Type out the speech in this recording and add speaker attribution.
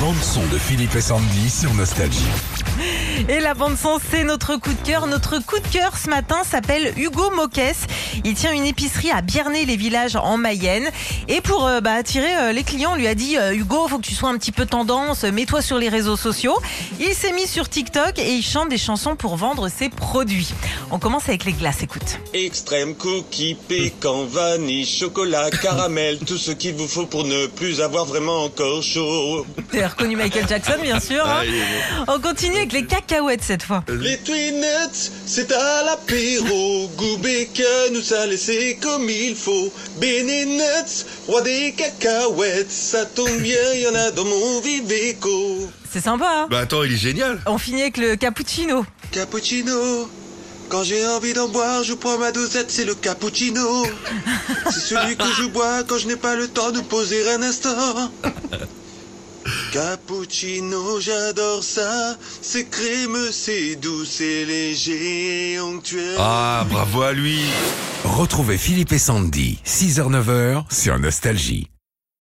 Speaker 1: bande son de Philippe et Sandy sur Nostalgie.
Speaker 2: Et la bande son, c'est notre coup de cœur. Notre coup de cœur ce matin s'appelle Hugo Moques. Il tient une épicerie à Biernay-les-Villages en Mayenne. Et pour euh, bah, attirer euh, les clients, on lui a dit euh, Hugo, faut que tu sois un petit peu tendance, mets-toi sur les réseaux sociaux. Il s'est mis sur TikTok et il chante des chansons pour vendre ses produits. On commence avec les glaces, écoute.
Speaker 3: Extrême cookie, pécan, vanille, chocolat, caramel, tout ce qu'il vous faut pour ne plus avoir vraiment encore chaud.
Speaker 2: T'as reconnu Michael Jackson, bien sûr. hein on continue avec les cacahuètes cette fois.
Speaker 3: Les Twinuts, c'est à l'apéro, goût bacon, nous ça laissé comme il faut. Nuts, roi des cacahuètes, ça tombe bien, y en a dans mon Viveco.
Speaker 2: C'est sympa, hein
Speaker 4: Bah attends, il est génial.
Speaker 2: On finit avec le cappuccino.
Speaker 3: Cappuccino. Quand j'ai envie d'en boire, je prends ma dosette, c'est le cappuccino. C'est celui que je bois quand je n'ai pas le temps de poser un instant. Cappuccino, j'adore ça. C'est crémeux, c'est doux, c'est léger, onctueux.
Speaker 4: Ah, bravo à lui.
Speaker 1: Retrouvez Philippe et Sandy, 6h-9h sur Nostalgie.